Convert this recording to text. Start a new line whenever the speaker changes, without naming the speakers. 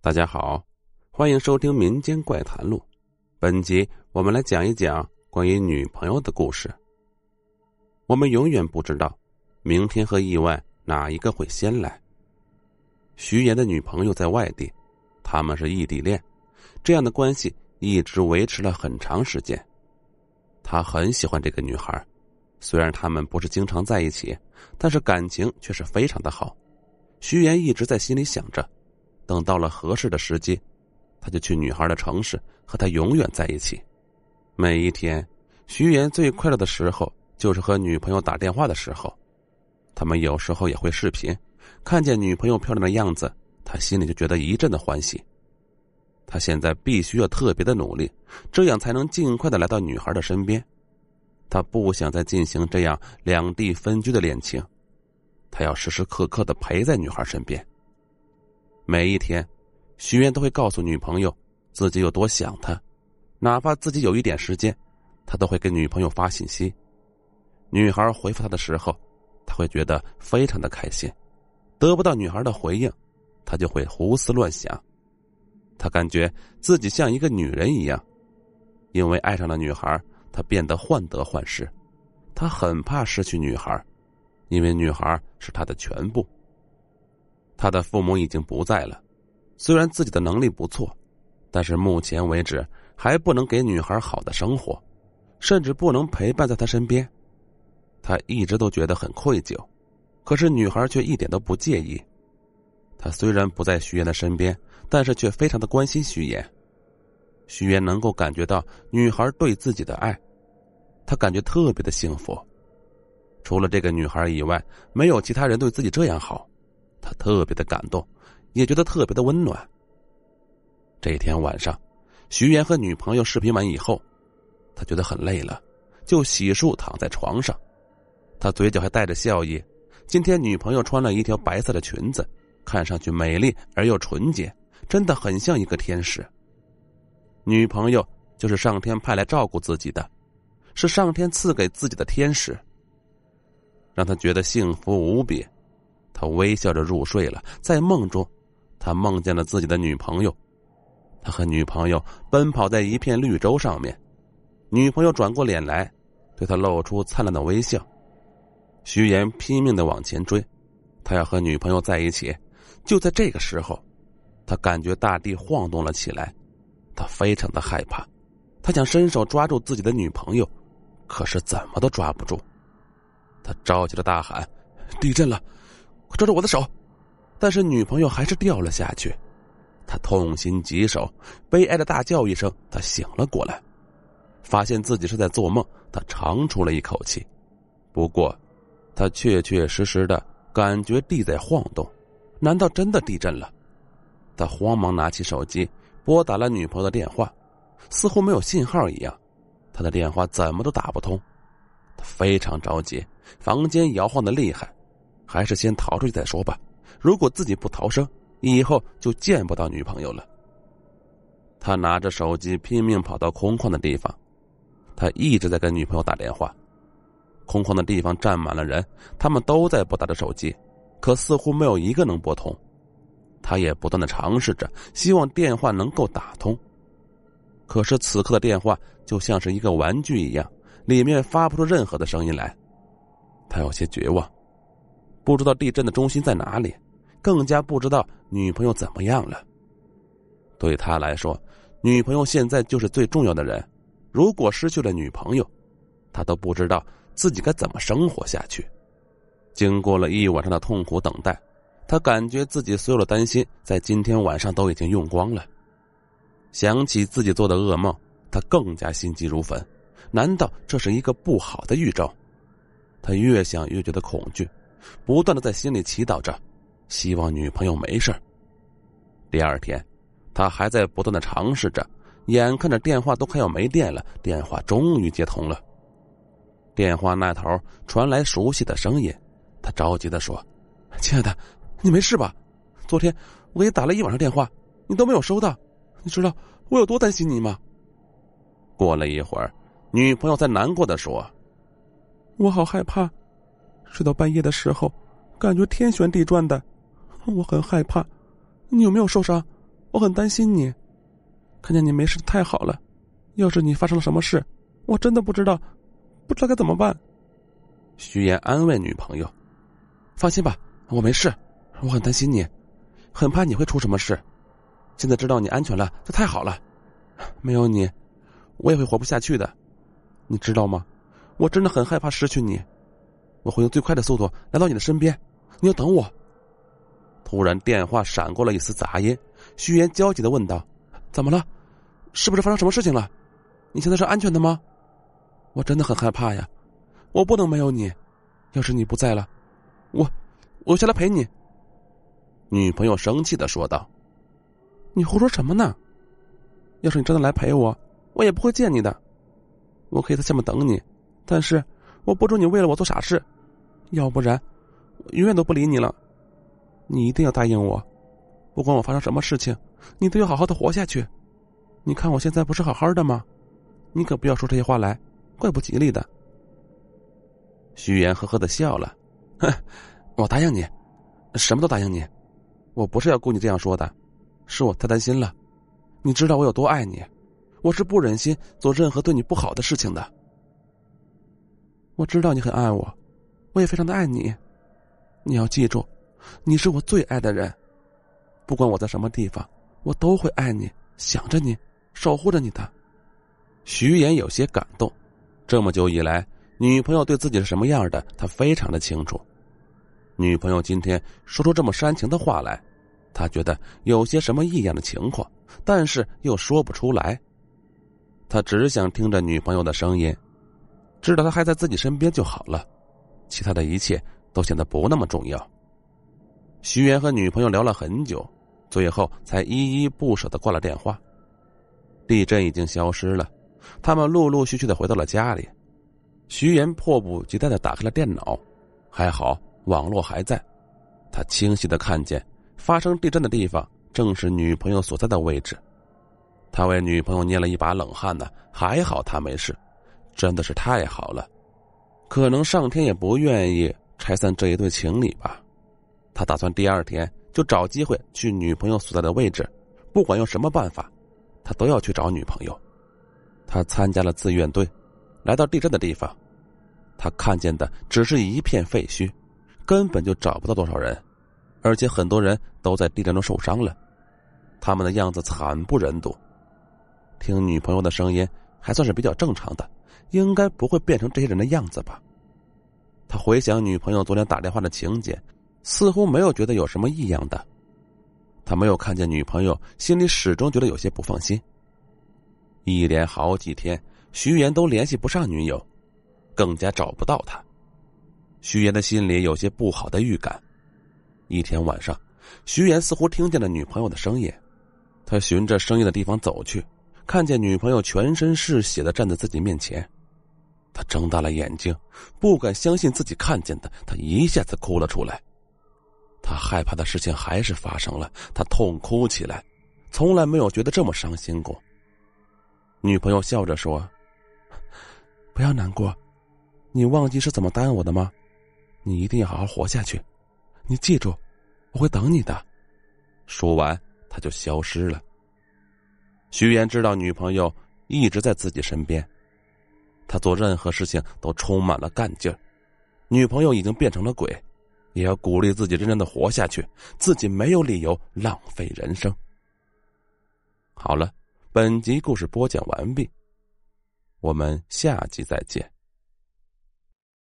大家好，欢迎收听《民间怪谈录》。本集我们来讲一讲关于女朋友的故事。我们永远不知道明天和意外哪一个会先来。徐岩的女朋友在外地，他们是异地恋，这样的关系一直维持了很长时间。他很喜欢这个女孩，虽然他们不是经常在一起，但是感情却是非常的好。徐岩一直在心里想着。等到了合适的时机，他就去女孩的城市和她永远在一起。每一天，徐岩最快乐的时候就是和女朋友打电话的时候。他们有时候也会视频，看见女朋友漂亮的样子，他心里就觉得一阵的欢喜。他现在必须要特别的努力，这样才能尽快的来到女孩的身边。他不想再进行这样两地分居的恋情，他要时时刻刻的陪在女孩身边。每一天，徐岩都会告诉女朋友自己有多想她，哪怕自己有一点时间，他都会给女朋友发信息。女孩回复他的时候，他会觉得非常的开心；得不到女孩的回应，他就会胡思乱想。他感觉自己像一个女人一样，因为爱上了女孩，他变得患得患失。他很怕失去女孩，因为女孩是他的全部。他的父母已经不在了，虽然自己的能力不错，但是目前为止还不能给女孩好的生活，甚至不能陪伴在她身边。他一直都觉得很愧疚，可是女孩却一点都不介意。他虽然不在徐岩的身边，但是却非常的关心徐岩。徐岩能够感觉到女孩对自己的爱，他感觉特别的幸福。除了这个女孩以外，没有其他人对自己这样好。他特别的感动，也觉得特别的温暖。这天晚上，徐岩和女朋友视频完以后，他觉得很累了，就洗漱躺在床上。他嘴角还带着笑意。今天女朋友穿了一条白色的裙子，看上去美丽而又纯洁，真的很像一个天使。女朋友就是上天派来照顾自己的，是上天赐给自己的天使，让他觉得幸福无比。他微笑着入睡了，在梦中，他梦见了自己的女朋友，他和女朋友奔跑在一片绿洲上面，女朋友转过脸来，对他露出灿烂的微笑。徐岩拼命的往前追，他要和女朋友在一起。就在这个时候，他感觉大地晃动了起来，他非常的害怕，他想伸手抓住自己的女朋友，可是怎么都抓不住。他着急的大喊：“地震了！”抓住我的手！但是女朋友还是掉了下去，他痛心疾首，悲哀的大叫一声，他醒了过来，发现自己是在做梦，他长出了一口气。不过，他确确实实的感觉地在晃动，难道真的地震了？他慌忙拿起手机拨打了女朋友的电话，似乎没有信号一样，他的电话怎么都打不通，他非常着急，房间摇晃的厉害。还是先逃出去再说吧。如果自己不逃生，以后就见不到女朋友了。他拿着手机拼命跑到空旷的地方，他一直在跟女朋友打电话。空旷的地方站满了人，他们都在拨打着手机，可似乎没有一个能拨通。他也不断的尝试着，希望电话能够打通。可是此刻的电话就像是一个玩具一样，里面发不出任何的声音来。他有些绝望。不知道地震的中心在哪里，更加不知道女朋友怎么样了。对他来说，女朋友现在就是最重要的人。如果失去了女朋友，他都不知道自己该怎么生活下去。经过了一晚上的痛苦等待，他感觉自己所有的担心在今天晚上都已经用光了。想起自己做的噩梦，他更加心急如焚。难道这是一个不好的预兆？他越想越觉得恐惧。不断的在心里祈祷着，希望女朋友没事第二天，他还在不断的尝试着，眼看着电话都快要没电了，电话终于接通了。电话那头传来熟悉的声音，他着急的说：“亲爱的，你没事吧？昨天我给你打了一晚上电话，你都没有收到，你知道我有多担心你吗？”过了一会儿，女朋友在难过的说：“我好害怕。”睡到半夜的时候，感觉天旋地转的，我很害怕。你有没有受伤？
我很担心你。看见你没事太好了，要是你发生了什么事，我真的不知道，不知道该怎么办。
徐岩安慰女朋友：“
放心吧，我没事。我很担心你，很怕你会出什么事。现在知道你安全了，就太好了。没有你，我也会活不下去的。你知道吗？我真的很害怕失去你。我会用最快的速度来到你的身边，你要等我。”
突然，电话闪过了一丝杂音。徐岩焦急的问道：“
怎么了？是不是发生什么事情了？你现在是安全的吗？我真的很害怕呀。”我不能没有你，要是你不在了，我我下来陪你。
女朋友生气的说道：“
你胡说什么呢？要是你真的来陪我，我也不会见你的。我可以在下面等你，但是我不准你为了我做傻事，要不然永远都不理你了。你一定要答应我，不管我发生什么事情，你都要好好的活下去。你看我现在不是好好的吗？你可不要说这些话来，怪不吉利的。”
徐岩呵呵的笑了，
哼，我答应你，什么都答应你。我不是要故意这样说的，是我太担心了。你知道我有多爱你，我是不忍心做任何对你不好的事情的。我知道你很爱我，我也非常的爱你。你要记住，你是我最爱的人。不管我在什么地方，我都会爱你，想着你，守护着你的。
徐岩有些感动，这么久以来。女朋友对自己是什么样的，他非常的清楚。女朋友今天说出这么煽情的话来，他觉得有些什么异样的情况，但是又说不出来。他只想听着女朋友的声音，知道她还在自己身边就好了，其他的一切都显得不那么重要。徐岩和女朋友聊了很久，最后才依依不舍的挂了电话。地震已经消失了，他们陆陆续续的回到了家里。徐岩迫不及待的打开了电脑，还好网络还在。他清晰的看见发生地震的地方正是女朋友所在的位置。他为女朋友捏了一把冷汗呢，还好她没事，真的是太好了。可能上天也不愿意拆散这一对情侣吧。他打算第二天就找机会去女朋友所在的位置，不管用什么办法，他都要去找女朋友。他参加了自愿队。来到地震的地方，他看见的只是一片废墟，根本就找不到多少人，而且很多人都在地震中受伤了，他们的样子惨不忍睹。听女朋友的声音还算是比较正常的，应该不会变成这些人的样子吧？他回想女朋友昨天打电话的情节，似乎没有觉得有什么异样的。他没有看见女朋友，心里始终觉得有些不放心。一连好几天。徐岩都联系不上女友，更加找不到她。徐岩的心里有些不好的预感。一天晚上，徐岩似乎听见了女朋友的声音，他循着声音的地方走去，看见女朋友全身是血的站在自己面前，他睁大了眼睛，不敢相信自己看见的，他一下子哭了出来。他害怕的事情还是发生了，他痛哭起来，从来没有觉得这么伤心过。女朋友笑着说。不要难过，你忘记是怎么答应我的吗？你一定要好好活下去，你记住，我会等你的。说完，他就消失了。徐岩知道女朋友一直在自己身边，他做任何事情都充满了干劲儿。女朋友已经变成了鬼，也要鼓励自己认真的活下去，自己没有理由浪费人生。好了，本集故事播讲完毕。我们下集再见。